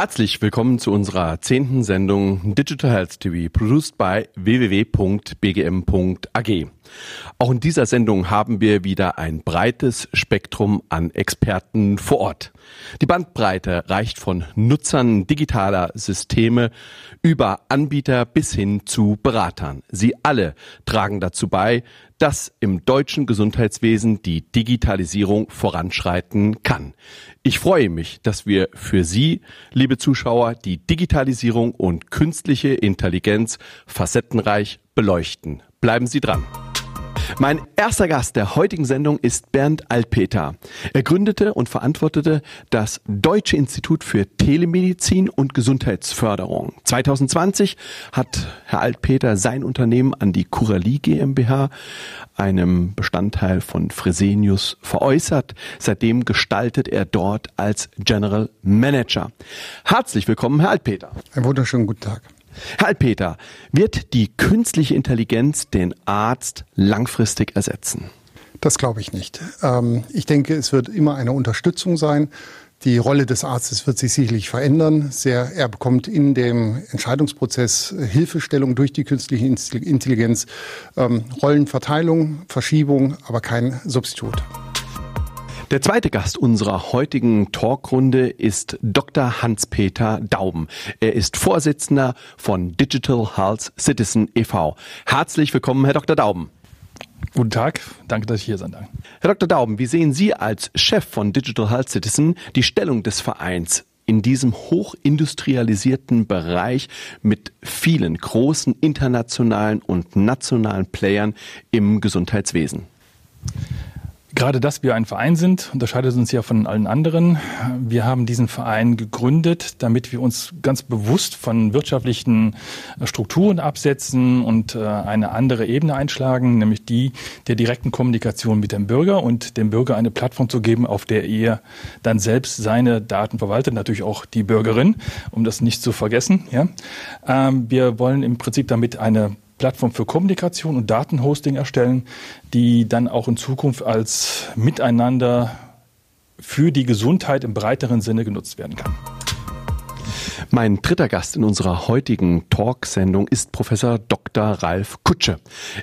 Herzlich willkommen zu unserer zehnten Sendung Digital Health TV, produced by www.bgm.ag. Auch in dieser Sendung haben wir wieder ein breites Spektrum an Experten vor Ort. Die Bandbreite reicht von Nutzern digitaler Systeme über Anbieter bis hin zu Beratern. Sie alle tragen dazu bei, dass im deutschen Gesundheitswesen die Digitalisierung voranschreiten kann. Ich freue mich, dass wir für Sie, liebe Zuschauer, die Digitalisierung und künstliche Intelligenz facettenreich beleuchten. Bleiben Sie dran. Mein erster Gast der heutigen Sendung ist Bernd Altpeter. Er gründete und verantwortete das Deutsche Institut für Telemedizin und Gesundheitsförderung. 2020 hat Herr Altpeter sein Unternehmen an die Curalie GmbH, einem Bestandteil von Fresenius, veräußert. Seitdem gestaltet er dort als General Manager. Herzlich willkommen, Herr Altpeter. Einen wunderschönen guten Tag. Herr Altpeter, wird die künstliche Intelligenz den Arzt langfristig ersetzen? Das glaube ich nicht. Ähm, ich denke, es wird immer eine Unterstützung sein. Die Rolle des Arztes wird sich sicherlich verändern. Sehr, er bekommt in dem Entscheidungsprozess Hilfestellung durch die künstliche Intelligenz, ähm, Rollenverteilung, Verschiebung, aber kein Substitut. Der zweite Gast unserer heutigen Talkrunde ist Dr. Hans-Peter Dauben. Er ist Vorsitzender von Digital Health Citizen e.V. Herzlich willkommen, Herr Dr. Dauben. Guten Tag, danke, dass ich hier sein darf. Herr Dr. Dauben, wie sehen Sie als Chef von Digital Health Citizen die Stellung des Vereins in diesem hochindustrialisierten Bereich mit vielen großen internationalen und nationalen Playern im Gesundheitswesen? Gerade dass wir ein Verein sind, unterscheidet uns ja von allen anderen. Wir haben diesen Verein gegründet, damit wir uns ganz bewusst von wirtschaftlichen Strukturen absetzen und äh, eine andere Ebene einschlagen, nämlich die der direkten Kommunikation mit dem Bürger und dem Bürger eine Plattform zu geben, auf der er dann selbst seine Daten verwaltet, natürlich auch die Bürgerin, um das nicht zu vergessen. Ja. Ähm, wir wollen im Prinzip damit eine Plattform für Kommunikation und Datenhosting erstellen, die dann auch in Zukunft als Miteinander für die Gesundheit im breiteren Sinne genutzt werden kann. Mein dritter Gast in unserer heutigen Talksendung ist Professor Dr. Ralf Kutsche.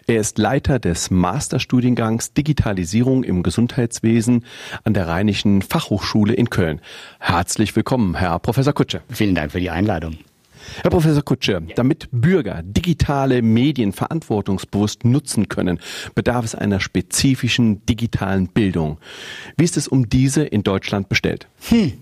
Er ist Leiter des Masterstudiengangs Digitalisierung im Gesundheitswesen an der Rheinischen Fachhochschule in Köln. Herzlich willkommen, Herr Professor Kutsche. Vielen Dank für die Einladung. Herr Professor Kutsche, damit Bürger digitale Medien verantwortungsbewusst nutzen können, bedarf es einer spezifischen digitalen Bildung. Wie ist es um diese in Deutschland bestellt? Hm.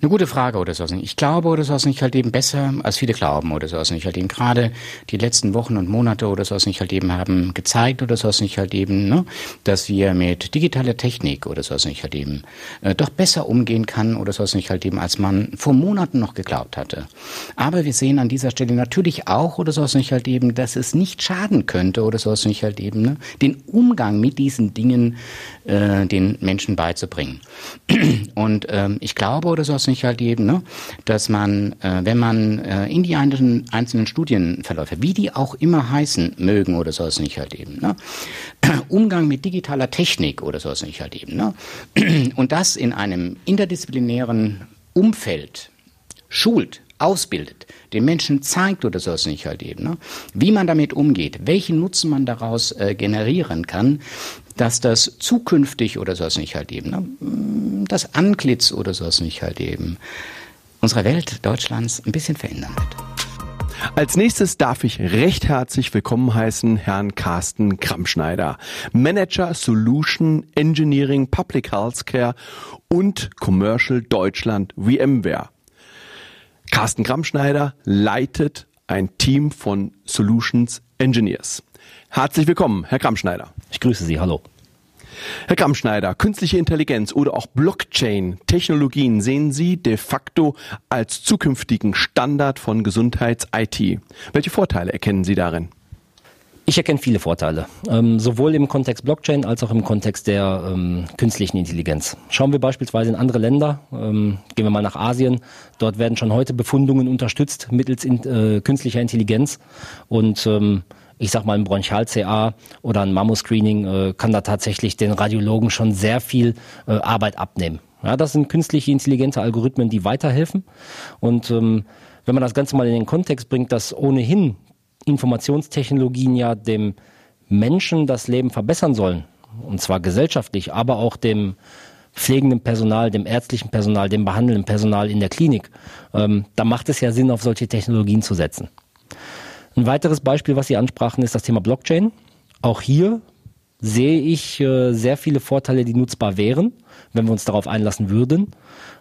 Eine gute Frage oder so. Ich glaube oder so nicht halt eben besser, als viele glauben oder so nicht halt eben. Gerade die letzten Wochen und Monate oder so nicht halt eben haben gezeigt oder so nicht halt eben, ne, dass wir mit digitaler Technik oder so nicht halt eben äh, doch besser umgehen kann oder so nicht halt eben, als man vor Monaten noch geglaubt hatte. Aber wir sehen an dieser Stelle natürlich auch oder so nicht halt eben, dass es nicht schaden könnte oder so nicht halt eben, ne, den Umgang mit diesen Dingen äh, den Menschen beizubringen. Und ähm, ich glaube oder so nicht halt eben, ne, dass man, äh, wenn man äh, in die einzelnen, einzelnen Studienverläufe, wie die auch immer heißen mögen oder so nicht halt eben, ne, Umgang mit digitaler Technik oder so nicht halt eben, ne, und das in einem interdisziplinären Umfeld schult, ausbildet, den Menschen zeigt oder so nicht halt eben, ne? wie man damit umgeht, welchen Nutzen man daraus äh, generieren kann, dass das zukünftig oder sowas nicht halt eben, ne, das Antlitz oder sowas nicht halt eben unserer Welt Deutschlands ein bisschen verändern wird. Als nächstes darf ich recht herzlich willkommen heißen Herrn Carsten Kramschneider, Manager Solution Engineering Public Healthcare und Commercial Deutschland VMware. Carsten Kramschneider leitet ein Team von Solutions Engineers. Herzlich willkommen, Herr Kramschneider. Ich grüße Sie, hallo. Herr Kramschneider, künstliche Intelligenz oder auch Blockchain-Technologien sehen Sie de facto als zukünftigen Standard von Gesundheits-IT. Welche Vorteile erkennen Sie darin? Ich erkenne viele Vorteile, ähm, sowohl im Kontext Blockchain als auch im Kontext der ähm, künstlichen Intelligenz. Schauen wir beispielsweise in andere Länder, ähm, gehen wir mal nach Asien, dort werden schon heute Befundungen unterstützt mittels in, äh, künstlicher Intelligenz und ähm, ich sag mal, ein Bronchial-CA oder ein Mammo-Screening äh, kann da tatsächlich den Radiologen schon sehr viel äh, Arbeit abnehmen. Ja, das sind künstliche intelligente Algorithmen, die weiterhelfen. Und ähm, wenn man das Ganze mal in den Kontext bringt, dass ohnehin Informationstechnologien ja dem Menschen das Leben verbessern sollen, und zwar gesellschaftlich, aber auch dem pflegenden Personal, dem ärztlichen Personal, dem behandelnden Personal in der Klinik, ähm, da macht es ja Sinn, auf solche Technologien zu setzen. Ein weiteres Beispiel, was Sie ansprachen, ist das Thema Blockchain. Auch hier sehe ich äh, sehr viele Vorteile, die nutzbar wären, wenn wir uns darauf einlassen würden.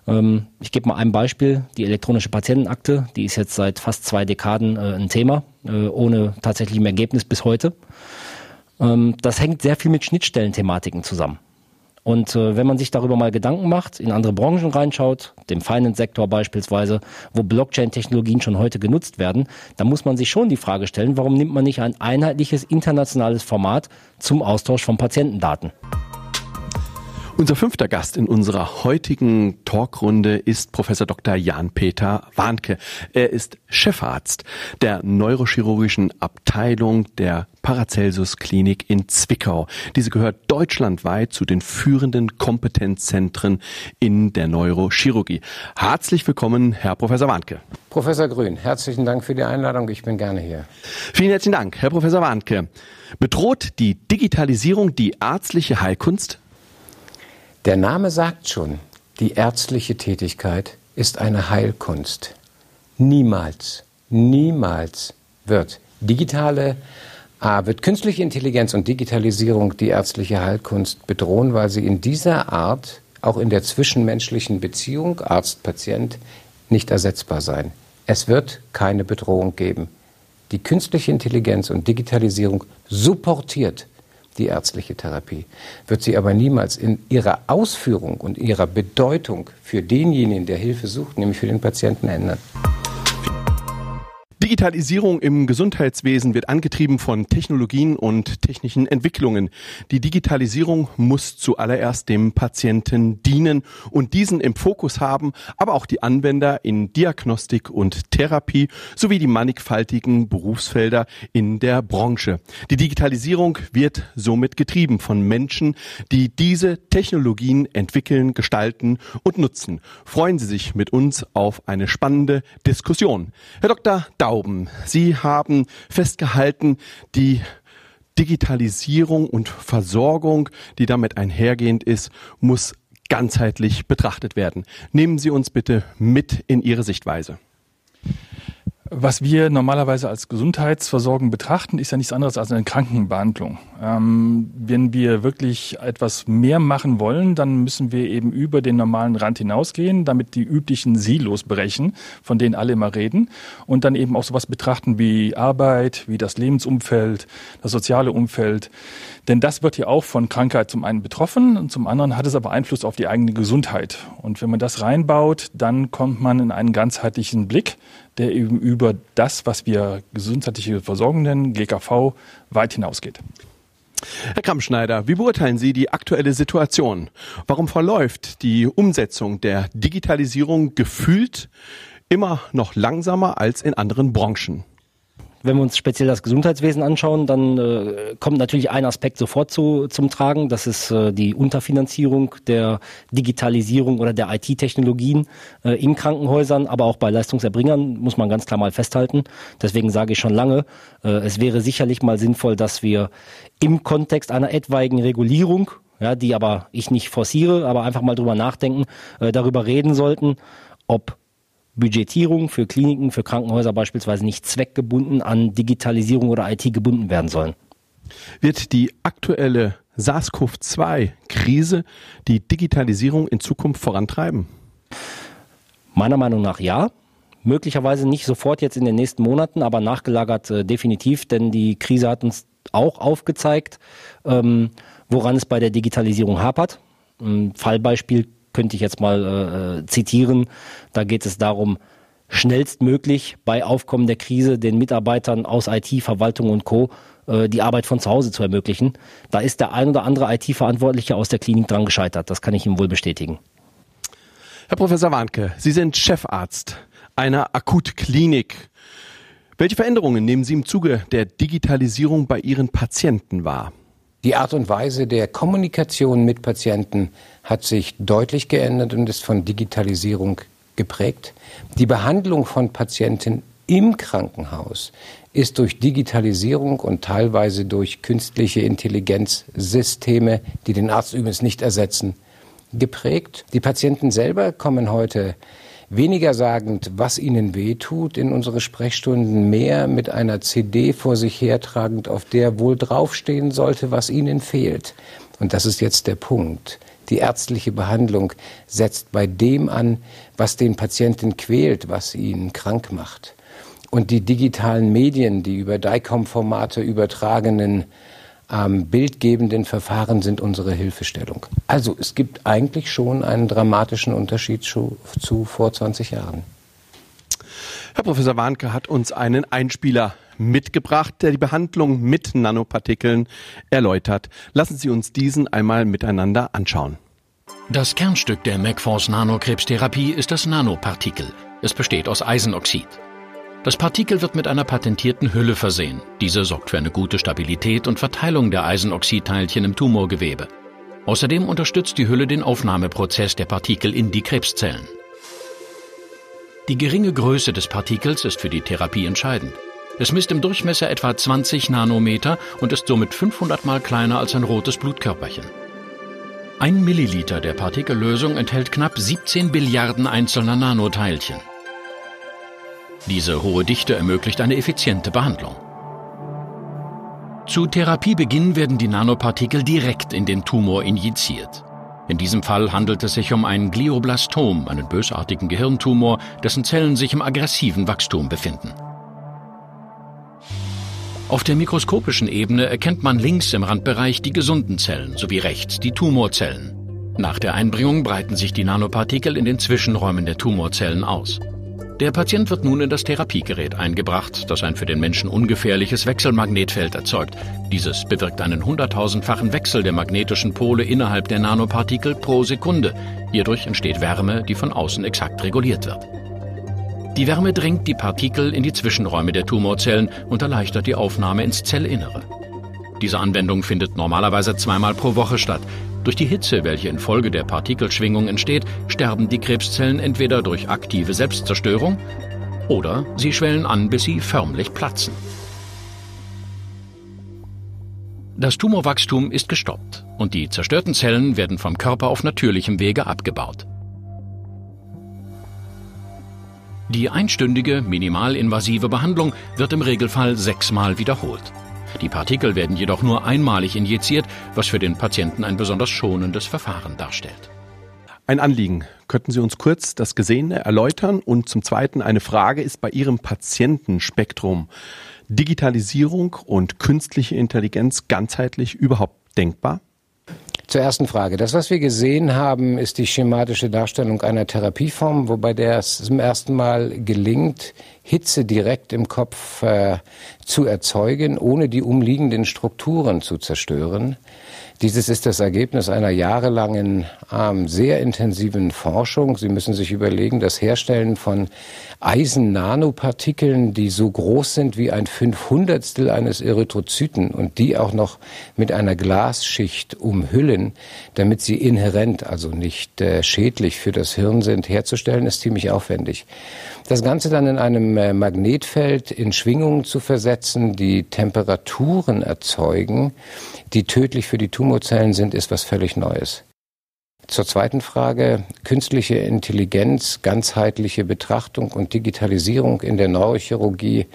Ähm, ich gebe mal ein Beispiel. Die elektronische Patientenakte, die ist jetzt seit fast zwei Dekaden äh, ein Thema, äh, ohne tatsächlichem Ergebnis bis heute. Ähm, das hängt sehr viel mit Schnittstellenthematiken zusammen. Und äh, wenn man sich darüber mal Gedanken macht, in andere Branchen reinschaut, dem Finance-Sektor beispielsweise, wo Blockchain-Technologien schon heute genutzt werden, dann muss man sich schon die Frage stellen, warum nimmt man nicht ein einheitliches internationales Format zum Austausch von Patientendaten? Unser fünfter Gast in unserer heutigen Talkrunde ist Professor Dr. Jan-Peter Warnke. Er ist Chefarzt der neurochirurgischen Abteilung der Paracelsus Klinik in Zwickau. Diese gehört deutschlandweit zu den führenden Kompetenzzentren in der Neurochirurgie. Herzlich willkommen, Herr Professor Warnke. Professor Grün, herzlichen Dank für die Einladung. Ich bin gerne hier. Vielen herzlichen Dank, Herr Professor Warnke. Bedroht die Digitalisierung die ärztliche Heilkunst? Der Name sagt schon, die ärztliche Tätigkeit ist eine Heilkunst. Niemals, niemals wird digitale, äh, wird künstliche Intelligenz und Digitalisierung die ärztliche Heilkunst bedrohen, weil sie in dieser Art auch in der zwischenmenschlichen Beziehung Arzt-Patient nicht ersetzbar sein. Es wird keine Bedrohung geben. Die künstliche Intelligenz und Digitalisierung supportiert die ärztliche Therapie, wird sie aber niemals in ihrer Ausführung und ihrer Bedeutung für denjenigen, der Hilfe sucht, nämlich für den Patienten ändern. Digitalisierung im Gesundheitswesen wird angetrieben von Technologien und technischen Entwicklungen. Die Digitalisierung muss zuallererst dem Patienten dienen und diesen im Fokus haben, aber auch die Anwender in Diagnostik und Therapie sowie die mannigfaltigen Berufsfelder in der Branche. Die Digitalisierung wird somit getrieben von Menschen, die diese Technologien entwickeln, gestalten und nutzen. Freuen Sie sich mit uns auf eine spannende Diskussion. Herr Dr. Dauben. Sie haben festgehalten, die Digitalisierung und Versorgung, die damit einhergehend ist, muss ganzheitlich betrachtet werden. Nehmen Sie uns bitte mit in Ihre Sichtweise. Was wir normalerweise als Gesundheitsversorgung betrachten, ist ja nichts anderes als eine Krankenbehandlung. Ähm, wenn wir wirklich etwas mehr machen wollen, dann müssen wir eben über den normalen Rand hinausgehen, damit die üblichen Silos brechen, von denen alle immer reden, und dann eben auch sowas betrachten wie Arbeit, wie das Lebensumfeld, das soziale Umfeld. Denn das wird ja auch von Krankheit zum einen betroffen und zum anderen hat es aber Einfluss auf die eigene Gesundheit. Und wenn man das reinbaut, dann kommt man in einen ganzheitlichen Blick der eben über das, was wir gesundheitliche Versorgung nennen, GKV, weit hinausgeht. Herr Kammschneider, wie beurteilen Sie die aktuelle Situation? Warum verläuft die Umsetzung der Digitalisierung gefühlt immer noch langsamer als in anderen Branchen? Wenn wir uns speziell das Gesundheitswesen anschauen, dann äh, kommt natürlich ein Aspekt sofort zu, zum Tragen. Das ist äh, die Unterfinanzierung der Digitalisierung oder der IT-Technologien äh, in Krankenhäusern, aber auch bei Leistungserbringern, muss man ganz klar mal festhalten. Deswegen sage ich schon lange, äh, es wäre sicherlich mal sinnvoll, dass wir im Kontext einer etwaigen Regulierung, ja, die aber ich nicht forciere, aber einfach mal drüber nachdenken, äh, darüber reden sollten, ob Budgetierung für Kliniken, für Krankenhäuser beispielsweise nicht zweckgebunden an Digitalisierung oder IT gebunden werden sollen. Wird die aktuelle SARS-CoV-2-Krise die Digitalisierung in Zukunft vorantreiben? Meiner Meinung nach ja. Möglicherweise nicht sofort jetzt in den nächsten Monaten, aber nachgelagert äh, definitiv, denn die Krise hat uns auch aufgezeigt, ähm, woran es bei der Digitalisierung hapert. Ein Fallbeispiel könnte ich jetzt mal äh, zitieren. Da geht es darum, schnellstmöglich bei Aufkommen der Krise den Mitarbeitern aus IT, Verwaltung und Co. Äh, die Arbeit von zu Hause zu ermöglichen. Da ist der ein oder andere IT-Verantwortliche aus der Klinik dran gescheitert. Das kann ich Ihnen wohl bestätigen. Herr Professor Warnke, Sie sind Chefarzt einer Akutklinik. Welche Veränderungen nehmen Sie im Zuge der Digitalisierung bei Ihren Patienten wahr? Die Art und Weise der Kommunikation mit Patienten hat sich deutlich geändert und ist von Digitalisierung geprägt. Die Behandlung von Patienten im Krankenhaus ist durch Digitalisierung und teilweise durch künstliche Intelligenzsysteme, die den Arzt übrigens nicht ersetzen, geprägt. Die Patienten selber kommen heute weniger sagend, was ihnen wehtut in unsere Sprechstunden, mehr mit einer CD vor sich hertragend, auf der wohl draufstehen sollte, was ihnen fehlt. Und das ist jetzt der Punkt. Die ärztliche Behandlung setzt bei dem an, was den Patienten quält, was ihn krank macht. Und die digitalen Medien, die über DICOM-Formate übertragenen ähm, bildgebenden Verfahren sind unsere Hilfestellung. Also es gibt eigentlich schon einen dramatischen Unterschied zu, zu vor 20 Jahren. Herr Professor Warnke hat uns einen Einspieler mitgebracht, der die Behandlung mit Nanopartikeln erläutert. Lassen Sie uns diesen einmal miteinander anschauen. Das Kernstück der MacForce Nanokrebstherapie ist das Nanopartikel. Es besteht aus Eisenoxid. Das Partikel wird mit einer patentierten Hülle versehen. Diese sorgt für eine gute Stabilität und Verteilung der Eisenoxidteilchen im Tumorgewebe. Außerdem unterstützt die Hülle den Aufnahmeprozess der Partikel in die Krebszellen. Die geringe Größe des Partikels ist für die Therapie entscheidend. Es misst im Durchmesser etwa 20 Nanometer und ist somit 500 mal kleiner als ein rotes Blutkörperchen. Ein Milliliter der Partikellösung enthält knapp 17 Billiarden einzelner Nanoteilchen. Diese hohe Dichte ermöglicht eine effiziente Behandlung. Zu Therapiebeginn werden die Nanopartikel direkt in den Tumor injiziert. In diesem Fall handelt es sich um ein Glioblastom, einen bösartigen Gehirntumor, dessen Zellen sich im aggressiven Wachstum befinden. Auf der mikroskopischen Ebene erkennt man links im Randbereich die gesunden Zellen sowie rechts die Tumorzellen. Nach der Einbringung breiten sich die Nanopartikel in den Zwischenräumen der Tumorzellen aus. Der Patient wird nun in das Therapiegerät eingebracht, das ein für den Menschen ungefährliches Wechselmagnetfeld erzeugt. Dieses bewirkt einen hunderttausendfachen Wechsel der magnetischen Pole innerhalb der Nanopartikel pro Sekunde. Hierdurch entsteht Wärme, die von außen exakt reguliert wird. Die Wärme drängt die Partikel in die Zwischenräume der Tumorzellen und erleichtert die Aufnahme ins Zellinnere. Diese Anwendung findet normalerweise zweimal pro Woche statt. Durch die Hitze, welche infolge der Partikelschwingung entsteht, sterben die Krebszellen entweder durch aktive Selbstzerstörung oder sie schwellen an, bis sie förmlich platzen. Das Tumorwachstum ist gestoppt und die zerstörten Zellen werden vom Körper auf natürlichem Wege abgebaut. Die einstündige, minimalinvasive Behandlung wird im Regelfall sechsmal wiederholt. Die Partikel werden jedoch nur einmalig injiziert, was für den Patienten ein besonders schonendes Verfahren darstellt. Ein Anliegen. Könnten Sie uns kurz das Gesehene erläutern? Und zum Zweiten eine Frage ist bei Ihrem Patientenspektrum Digitalisierung und künstliche Intelligenz ganzheitlich überhaupt denkbar? Zur ersten Frage. Das, was wir gesehen haben, ist die schematische Darstellung einer Therapieform, wobei der es zum ersten Mal gelingt, Hitze direkt im Kopf äh, zu erzeugen, ohne die umliegenden Strukturen zu zerstören. Dieses ist das Ergebnis einer jahrelangen, ähm, sehr intensiven Forschung. Sie müssen sich überlegen, das Herstellen von Eisen-Nanopartikeln, die so groß sind wie ein Fünfhundertstel eines Erythrozyten und die auch noch mit einer Glasschicht umhüllen, damit sie inhärent, also nicht äh, schädlich für das Hirn sind, herzustellen, ist ziemlich aufwendig. Das Ganze dann in einem äh, Magnetfeld in Schwingungen zu versetzen, die Temperaturen erzeugen, die tödlich für die Tumorzellen sind, ist was völlig Neues. Zur zweiten Frage, künstliche Intelligenz, ganzheitliche Betrachtung und Digitalisierung in der Neurochirurgie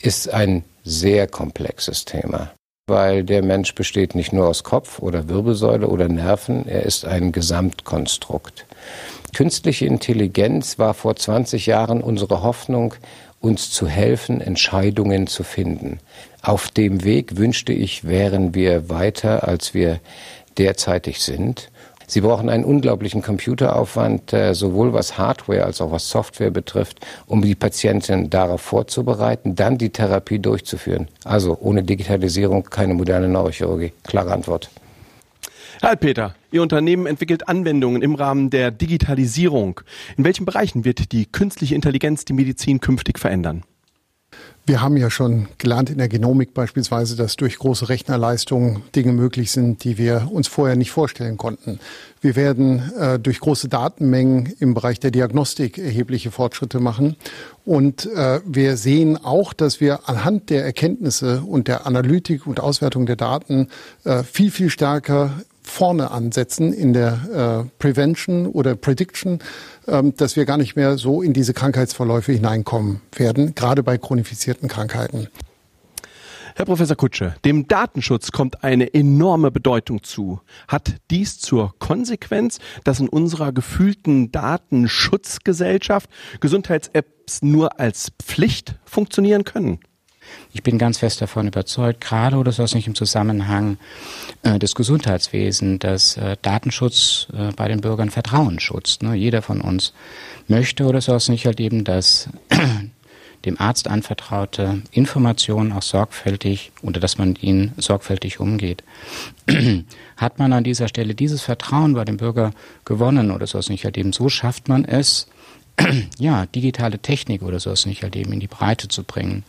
ist ein sehr komplexes Thema, weil der Mensch besteht nicht nur aus Kopf oder Wirbelsäule oder Nerven, er ist ein Gesamtkonstrukt. Künstliche Intelligenz war vor 20 Jahren unsere Hoffnung, uns zu helfen, Entscheidungen zu finden. Auf dem Weg wünschte ich, wären wir weiter, als wir derzeitig sind. Sie brauchen einen unglaublichen Computeraufwand, äh, sowohl was Hardware als auch was Software betrifft, um die Patienten darauf vorzubereiten, dann die Therapie durchzuführen. Also ohne Digitalisierung keine moderne Neurochirurgie. Klare Antwort. Herr Peter, Ihr Unternehmen entwickelt Anwendungen im Rahmen der Digitalisierung. In welchen Bereichen wird die künstliche Intelligenz die Medizin künftig verändern? Wir haben ja schon gelernt in der Genomik beispielsweise, dass durch große Rechnerleistungen Dinge möglich sind, die wir uns vorher nicht vorstellen konnten. Wir werden äh, durch große Datenmengen im Bereich der Diagnostik erhebliche Fortschritte machen. Und äh, wir sehen auch, dass wir anhand der Erkenntnisse und der Analytik und Auswertung der Daten äh, viel, viel stärker vorne ansetzen in der äh, Prevention oder Prediction, ähm, dass wir gar nicht mehr so in diese Krankheitsverläufe hineinkommen werden, gerade bei chronifizierten Krankheiten. Herr Professor Kutsche, dem Datenschutz kommt eine enorme Bedeutung zu. Hat dies zur Konsequenz, dass in unserer gefühlten Datenschutzgesellschaft Gesundheits-Apps nur als Pflicht funktionieren können? Ich bin ganz fest davon überzeugt, gerade oder so nicht im Zusammenhang äh, des Gesundheitswesens, dass äh, Datenschutz äh, bei den Bürgern Vertrauen schützt. Ne? Jeder von uns möchte oder so nicht halt eben, dass dem Arzt anvertraute Informationen auch sorgfältig oder dass man ihnen sorgfältig umgeht. Hat man an dieser Stelle dieses Vertrauen bei dem Bürger gewonnen oder so nicht halt eben, so schafft man es, ja, digitale Technik oder sowas nicht halt eben in die Breite zu bringen.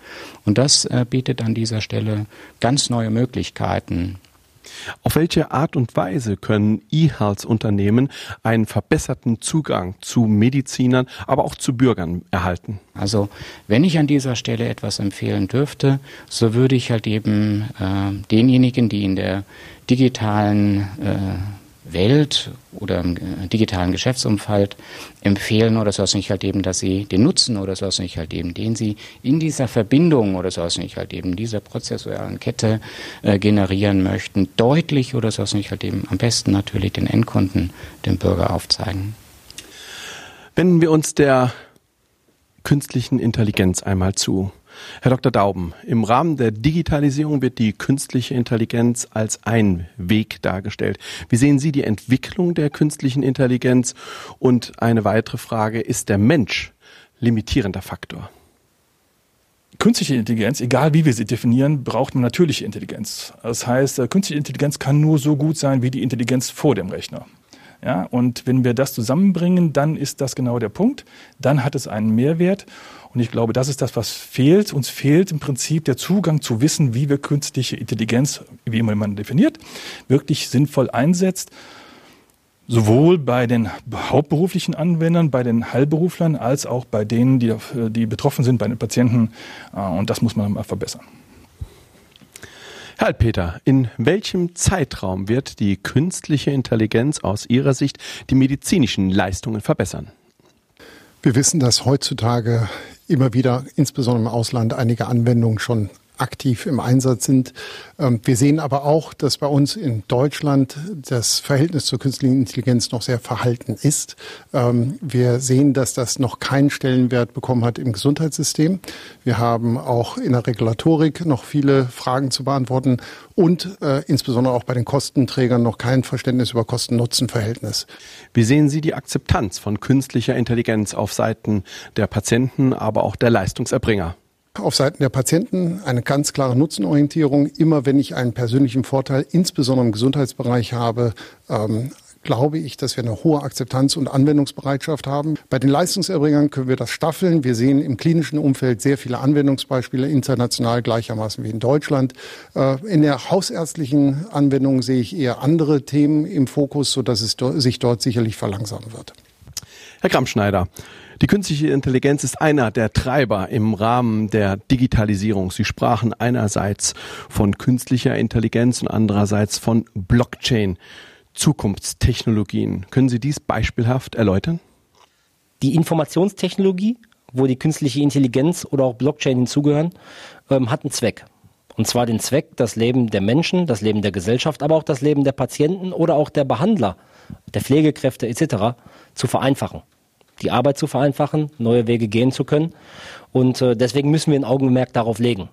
Und das äh, bietet an dieser Stelle ganz neue Möglichkeiten. Auf welche Art und Weise können E-Health-Unternehmen einen verbesserten Zugang zu Medizinern, aber auch zu Bürgern erhalten? Also, wenn ich an dieser Stelle etwas empfehlen dürfte, so würde ich halt eben äh, denjenigen, die in der digitalen äh, Welt oder im äh, digitalen Geschäftsumfeld empfehlen oder so nicht halt eben, dass sie den Nutzen oder so nicht halt eben, den sie in dieser Verbindung oder so nicht halt eben, dieser prozessualen Kette äh, generieren möchten, deutlich oder so nicht halt eben, am besten natürlich den Endkunden, dem Bürger aufzeigen. Wenden wir uns der künstlichen Intelligenz einmal zu. Herr Dr. Dauben, im Rahmen der Digitalisierung wird die künstliche Intelligenz als ein Weg dargestellt. Wie sehen Sie die Entwicklung der künstlichen Intelligenz? Und eine weitere Frage, ist der Mensch limitierender Faktor? Künstliche Intelligenz, egal wie wir sie definieren, braucht eine natürliche Intelligenz. Das heißt, äh, künstliche Intelligenz kann nur so gut sein wie die Intelligenz vor dem Rechner. Ja, und wenn wir das zusammenbringen, dann ist das genau der Punkt. Dann hat es einen Mehrwert. Und ich glaube, das ist das, was fehlt. Uns fehlt im Prinzip der Zugang zu wissen, wie wir künstliche Intelligenz, wie immer man definiert, wirklich sinnvoll einsetzt. Sowohl bei den hauptberuflichen Anwendern, bei den Heilberuflern, als auch bei denen, die, die betroffen sind, bei den Patienten. Und das muss man mal verbessern. Herr Peter, in welchem Zeitraum wird die künstliche Intelligenz aus Ihrer Sicht die medizinischen Leistungen verbessern? Wir wissen, dass heutzutage immer wieder, insbesondere im Ausland, einige Anwendungen schon aktiv im Einsatz sind. Ähm, wir sehen aber auch, dass bei uns in Deutschland das Verhältnis zur künstlichen Intelligenz noch sehr verhalten ist. Ähm, wir sehen, dass das noch keinen Stellenwert bekommen hat im Gesundheitssystem. Wir haben auch in der Regulatorik noch viele Fragen zu beantworten und äh, insbesondere auch bei den Kostenträgern noch kein Verständnis über Kosten-Nutzen-Verhältnis. Wie sehen Sie die Akzeptanz von künstlicher Intelligenz auf Seiten der Patienten, aber auch der Leistungserbringer? Auf Seiten der Patienten eine ganz klare Nutzenorientierung. Immer wenn ich einen persönlichen Vorteil, insbesondere im Gesundheitsbereich habe, ähm, glaube ich, dass wir eine hohe Akzeptanz und Anwendungsbereitschaft haben. Bei den Leistungserbringern können wir das staffeln. Wir sehen im klinischen Umfeld sehr viele Anwendungsbeispiele, international gleichermaßen wie in Deutschland. Äh, in der hausärztlichen Anwendung sehe ich eher andere Themen im Fokus, sodass es sich dort sicherlich verlangsamen wird. Herr Grammschneider, die künstliche Intelligenz ist einer der Treiber im Rahmen der Digitalisierung. Sie sprachen einerseits von künstlicher Intelligenz und andererseits von Blockchain, Zukunftstechnologien. Können Sie dies beispielhaft erläutern? Die Informationstechnologie, wo die künstliche Intelligenz oder auch Blockchain hinzugehören, ähm, hat einen Zweck. Und zwar den Zweck, das Leben der Menschen, das Leben der Gesellschaft, aber auch das Leben der Patienten oder auch der Behandler, der Pflegekräfte etc. zu vereinfachen die Arbeit zu vereinfachen, neue Wege gehen zu können. Und äh, deswegen müssen wir ein Augenmerk darauf legen.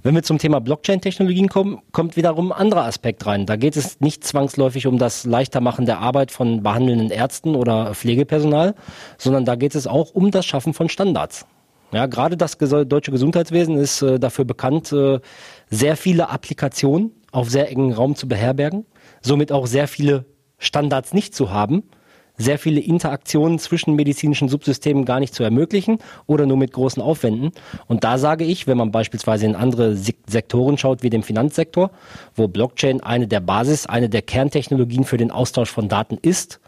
Wenn wir zum Thema Blockchain-Technologien kommen, kommt wiederum ein anderer Aspekt rein. Da geht es nicht zwangsläufig um das Leichtermachen der Arbeit von behandelnden Ärzten oder Pflegepersonal, sondern da geht es auch um das Schaffen von Standards. Ja, gerade das deutsche Gesundheitswesen ist äh, dafür bekannt, äh, sehr viele Applikationen auf sehr engen Raum zu beherbergen, somit auch sehr viele Standards nicht zu haben, sehr viele Interaktionen zwischen medizinischen Subsystemen gar nicht zu ermöglichen oder nur mit großen Aufwänden. Und da sage ich, wenn man beispielsweise in andere Sektoren schaut, wie dem Finanzsektor, wo Blockchain eine der Basis, eine der Kerntechnologien für den Austausch von Daten ist,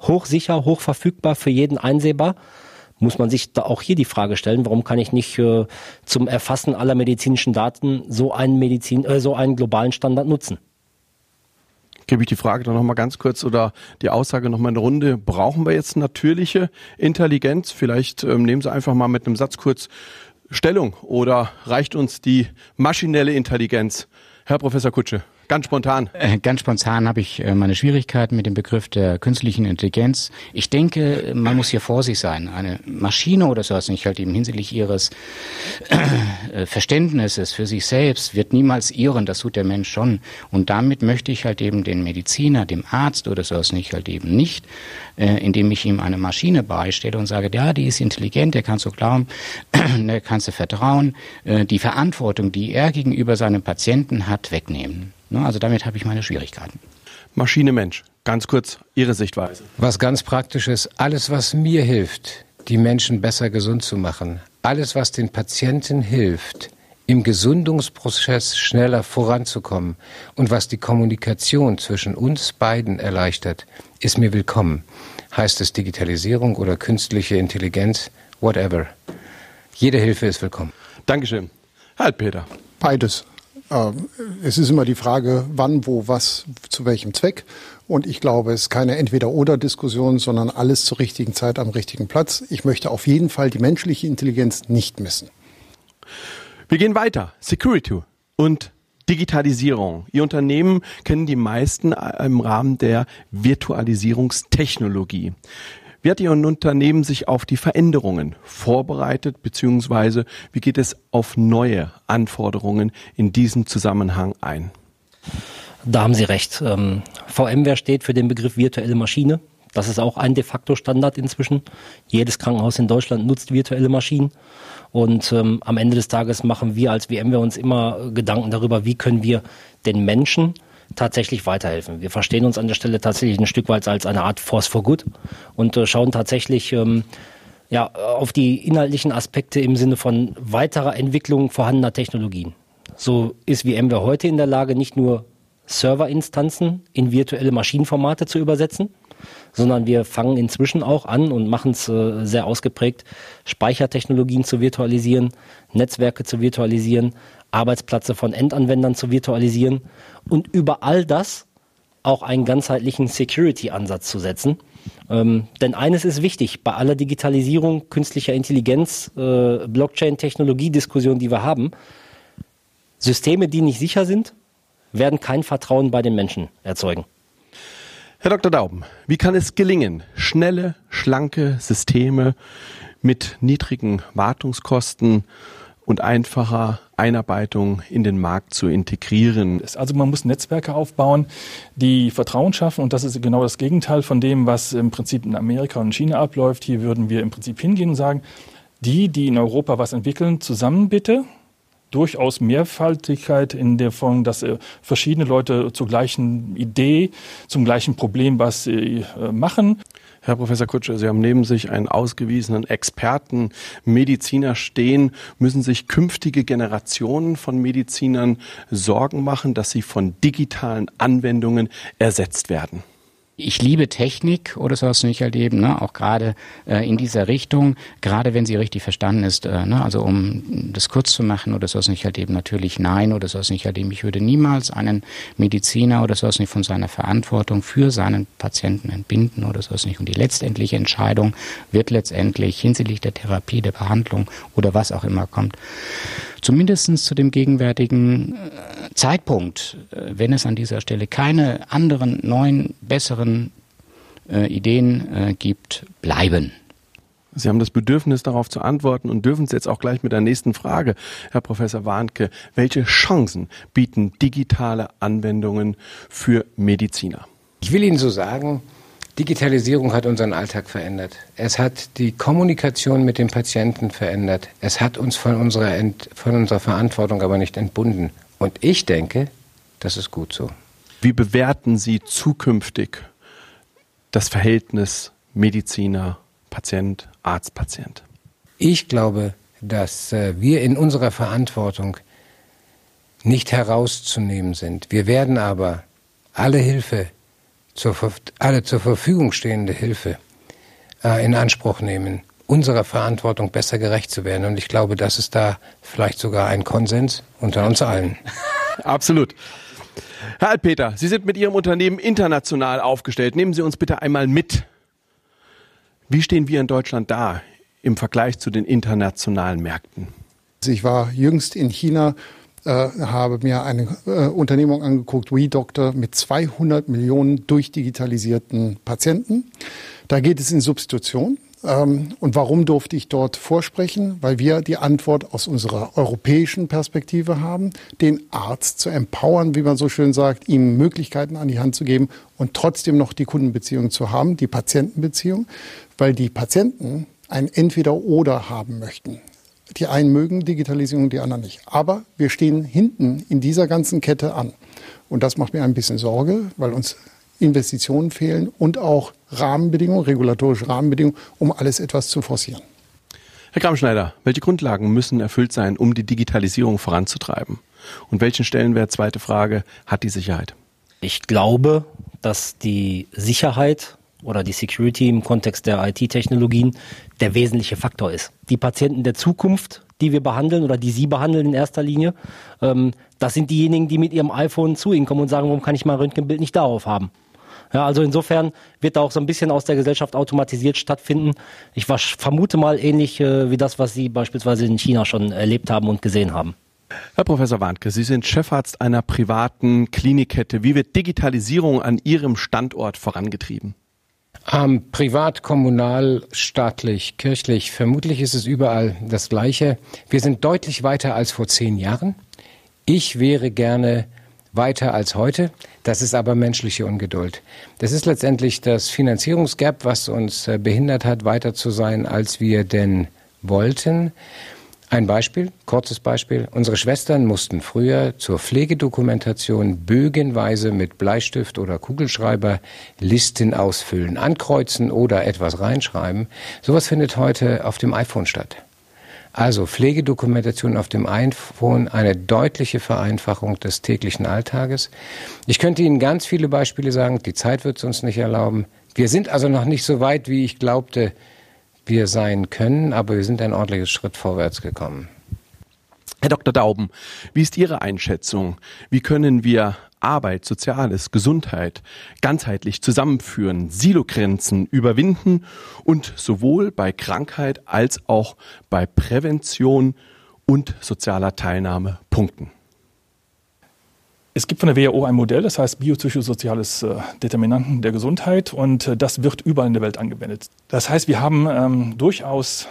hochsicher, hochverfügbar, für jeden einsehbar, muss man sich da auch hier die Frage stellen, warum kann ich nicht äh, zum Erfassen aller medizinischen Daten so einen Medizin, äh, so einen globalen Standard nutzen? Gebe ich die Frage dann nochmal ganz kurz oder die Aussage nochmal eine Runde. Brauchen wir jetzt natürliche Intelligenz? Vielleicht ähm, nehmen Sie einfach mal mit einem Satz kurz Stellung oder reicht uns die maschinelle Intelligenz? Herr Professor Kutsche. Ganz spontan. Äh, ganz spontan habe ich äh, meine Schwierigkeiten mit dem Begriff der künstlichen Intelligenz. Ich denke, man muss hier vor sich sein. Eine Maschine oder so, also nicht halt eben hinsichtlich ihres äh, Verständnisses für sich selbst wird niemals irren. Das tut der Mensch schon. Und damit möchte ich halt eben den Mediziner, dem Arzt oder so nicht halt eben nicht, indem ich ihm eine Maschine beistelle und sage, ja, die ist intelligent, der kannst du glauben, der kannst du vertrauen, die Verantwortung, die er gegenüber seinem Patienten hat, wegnehmen. Ne, also damit habe ich meine Schwierigkeiten. Maschine Mensch, ganz kurz Ihre Sichtweise. Was ganz praktisch ist, alles, was mir hilft, die Menschen besser gesund zu machen, alles, was den Patienten hilft, im Gesundungsprozess schneller voranzukommen und was die Kommunikation zwischen uns beiden erleichtert, ist mir willkommen. Heißt es Digitalisierung oder künstliche Intelligenz, whatever. Jede Hilfe ist willkommen. Dankeschön. Halt, Peter. Beides. Äh, es ist immer die Frage, wann, wo, was, zu welchem Zweck. Und ich glaube, es ist keine Entweder-Oder-Diskussion, sondern alles zur richtigen Zeit am richtigen Platz. Ich möchte auf jeden Fall die menschliche Intelligenz nicht missen. Wir gehen weiter. Security und Digitalisierung. Ihr Unternehmen kennen die meisten im Rahmen der Virtualisierungstechnologie. Wie hat Ihr Unternehmen sich auf die Veränderungen vorbereitet, beziehungsweise wie geht es auf neue Anforderungen in diesem Zusammenhang ein? Da haben Sie recht. Ähm, VMware steht für den Begriff virtuelle Maschine. Das ist auch ein de facto Standard inzwischen. Jedes Krankenhaus in Deutschland nutzt virtuelle Maschinen. Und ähm, am Ende des Tages machen wir als VMware uns immer Gedanken darüber, wie können wir den Menschen tatsächlich weiterhelfen. Wir verstehen uns an der Stelle tatsächlich ein Stück weit als eine Art Force for Good und äh, schauen tatsächlich ähm, ja, auf die inhaltlichen Aspekte im Sinne von weiterer Entwicklung vorhandener Technologien. So ist VMware heute in der Lage, nicht nur Serverinstanzen in virtuelle Maschinenformate zu übersetzen, sondern wir fangen inzwischen auch an und machen es äh, sehr ausgeprägt, Speichertechnologien zu virtualisieren, Netzwerke zu virtualisieren, Arbeitsplätze von Endanwendern zu virtualisieren und über all das auch einen ganzheitlichen Security-Ansatz zu setzen. Ähm, denn eines ist wichtig, bei aller Digitalisierung, künstlicher Intelligenz, äh, Blockchain-Technologie-Diskussion, die wir haben, Systeme, die nicht sicher sind, werden kein Vertrauen bei den Menschen erzeugen. Herr Dr. Dauben, wie kann es gelingen, schnelle, schlanke Systeme mit niedrigen Wartungskosten und einfacher Einarbeitung in den Markt zu integrieren. Also man muss Netzwerke aufbauen, die Vertrauen schaffen und das ist genau das Gegenteil von dem, was im Prinzip in Amerika und in China abläuft. Hier würden wir im Prinzip hingehen und sagen, die, die in Europa was entwickeln, zusammen bitte. Durchaus Mehrfaltigkeit in der Form, dass äh, verschiedene Leute zur gleichen Idee, zum gleichen Problem was äh, machen. Herr Professor Kutsche, Sie haben neben sich einen ausgewiesenen Experten, Mediziner stehen. Müssen sich künftige Generationen von Medizinern Sorgen machen, dass sie von digitalen Anwendungen ersetzt werden? Ich liebe Technik oder sowas nicht erleben, ne? auch gerade äh, in dieser Richtung, gerade wenn sie richtig verstanden ist, äh, ne? also um das kurz zu machen oder sowas nicht erleben, natürlich nein oder sowas nicht erleben. Ich würde niemals einen Mediziner oder sowas nicht von seiner Verantwortung für seinen Patienten entbinden oder sowas nicht. Und die letztendliche Entscheidung wird letztendlich hinsichtlich der Therapie, der Behandlung oder was auch immer kommt, zumindest zu dem gegenwärtigen äh, Zeitpunkt, äh, wenn es an dieser Stelle keine anderen neuen, besseren äh, Ideen äh, gibt, bleiben. Sie haben das Bedürfnis, darauf zu antworten und dürfen es jetzt auch gleich mit der nächsten Frage, Herr Professor Warnke. Welche Chancen bieten digitale Anwendungen für Mediziner? Ich will Ihnen so sagen, Digitalisierung hat unseren Alltag verändert. Es hat die Kommunikation mit dem Patienten verändert. Es hat uns von unserer, Ent von unserer Verantwortung aber nicht entbunden. Und ich denke, das ist gut so. Wie bewerten Sie zukünftig das Verhältnis Mediziner, Patient, Arzt, Patient? Ich glaube, dass äh, wir in unserer Verantwortung nicht herauszunehmen sind. Wir werden aber alle Hilfe, zur, alle zur Verfügung stehende Hilfe äh, in Anspruch nehmen, unserer Verantwortung besser gerecht zu werden. Und ich glaube, das ist da vielleicht sogar ein Konsens unter uns allen. Absolut. Herr Altpeter, Sie sind mit Ihrem Unternehmen international aufgestellt. Nehmen Sie uns bitte einmal mit. Wie stehen wir in Deutschland da im Vergleich zu den internationalen Märkten? Ich war jüngst in China, äh, habe mir eine äh, Unternehmung angeguckt, WeDoctor, mit 200 Millionen durchdigitalisierten Patienten. Da geht es in Substitution. Ähm, und warum durfte ich dort vorsprechen? Weil wir die Antwort aus unserer europäischen Perspektive haben, den Arzt zu empowern, wie man so schön sagt, ihm Möglichkeiten an die Hand zu geben und trotzdem noch die Kundenbeziehung zu haben, die Patientenbeziehung, weil die Patienten ein Entweder-Oder haben möchten. Die einen mögen Digitalisierung, die anderen nicht. Aber wir stehen hinten in dieser ganzen Kette an. Und das macht mir ein bisschen Sorge, weil uns Investitionen fehlen und auch Rahmenbedingungen, regulatorische Rahmenbedingungen, um alles etwas zu forcieren. Herr Kramschneider, welche Grundlagen müssen erfüllt sein, um die Digitalisierung voranzutreiben? Und welchen Stellenwert, zweite Frage, hat die Sicherheit? Ich glaube, dass die Sicherheit oder die Security im Kontext der IT-Technologien der wesentliche Faktor ist. Die Patienten der Zukunft, die wir behandeln oder die Sie behandeln in erster Linie, ähm, das sind diejenigen, die mit ihrem iPhone zu Ihnen kommen und sagen, warum kann ich mein Röntgenbild nicht darauf haben? Ja, also insofern wird da auch so ein bisschen aus der Gesellschaft automatisiert stattfinden. Ich vermute mal ähnlich äh, wie das, was Sie beispielsweise in China schon erlebt haben und gesehen haben. Herr Professor Warnke, Sie sind Chefarzt einer privaten Klinikkette. Wie wird Digitalisierung an Ihrem Standort vorangetrieben? Ähm, privat, kommunal, staatlich, kirchlich, vermutlich ist es überall das Gleiche. Wir sind deutlich weiter als vor zehn Jahren. Ich wäre gerne weiter als heute. Das ist aber menschliche Ungeduld. Das ist letztendlich das Finanzierungsgap, was uns äh, behindert hat, weiter zu sein, als wir denn wollten. Ein Beispiel, kurzes Beispiel. Unsere Schwestern mussten früher zur Pflegedokumentation bögenweise mit Bleistift oder Kugelschreiber Listen ausfüllen, ankreuzen oder etwas reinschreiben. Sowas findet heute auf dem iPhone statt. Also Pflegedokumentation auf dem iPhone, eine deutliche Vereinfachung des täglichen Alltages. Ich könnte Ihnen ganz viele Beispiele sagen, die Zeit wird es uns nicht erlauben. Wir sind also noch nicht so weit, wie ich glaubte, wir sein können, aber wir sind ein ordentliches Schritt vorwärts gekommen. Herr Dr. Dauben, wie ist Ihre Einschätzung? Wie können wir Arbeit, Soziales, Gesundheit ganzheitlich zusammenführen, Silogrenzen überwinden und sowohl bei Krankheit als auch bei Prävention und sozialer Teilnahme punkten. Es gibt von der WHO ein Modell, das heißt biopsychosoziales äh, Determinanten der Gesundheit und äh, das wird überall in der Welt angewendet. Das heißt, wir haben ähm, durchaus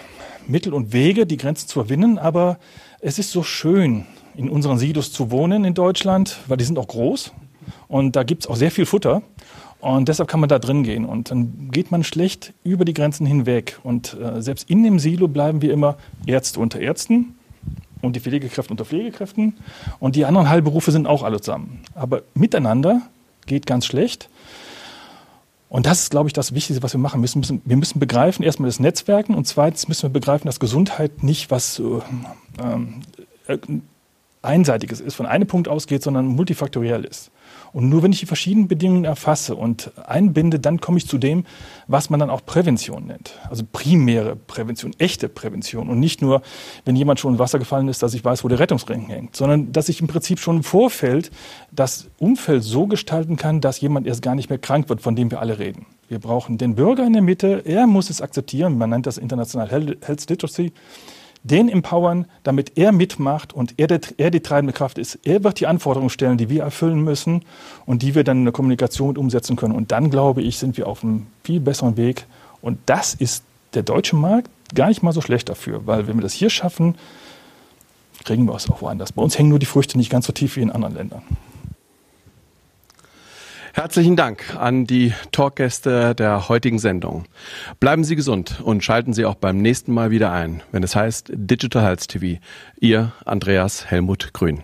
Mittel und Wege, die Grenzen zu überwinden, aber es ist so schön, in unseren Silos zu wohnen in Deutschland, weil die sind auch groß und da gibt es auch sehr viel Futter. Und deshalb kann man da drin gehen. Und dann geht man schlecht über die Grenzen hinweg. Und äh, selbst in dem Silo bleiben wir immer Ärzte unter Ärzten und die Pflegekräfte unter Pflegekräften. Und die anderen Heilberufe sind auch alle zusammen. Aber miteinander geht ganz schlecht. Und das ist, glaube ich, das Wichtigste, was wir machen müssen. Wir müssen begreifen, erstmal das Netzwerken und zweitens müssen wir begreifen, dass Gesundheit nicht was äh, äh, Einseitiges ist, von einem Punkt ausgeht, sondern multifaktoriell ist. Und nur wenn ich die verschiedenen Bedingungen erfasse und einbinde, dann komme ich zu dem, was man dann auch Prävention nennt. Also primäre Prävention, echte Prävention. Und nicht nur, wenn jemand schon ins Wasser gefallen ist, dass ich weiß, wo der Rettungsring hängt, sondern dass ich im Prinzip schon im Vorfeld das Umfeld so gestalten kann, dass jemand erst gar nicht mehr krank wird, von dem wir alle reden. Wir brauchen den Bürger in der Mitte, er muss es akzeptieren, man nennt das international Health Literacy den empowern, damit er mitmacht und er, der, er die treibende Kraft ist. Er wird die Anforderungen stellen, die wir erfüllen müssen und die wir dann in der Kommunikation umsetzen können. Und dann, glaube ich, sind wir auf einem viel besseren Weg. Und das ist der deutsche Markt gar nicht mal so schlecht dafür, weil wenn wir das hier schaffen, kriegen wir es auch woanders. Bei uns hängen nur die Früchte nicht ganz so tief wie in anderen Ländern. Herzlichen Dank an die Talkgäste der heutigen Sendung. Bleiben Sie gesund und schalten Sie auch beim nächsten Mal wieder ein, wenn es heißt Digital Health TV. Ihr Andreas Helmut Grün.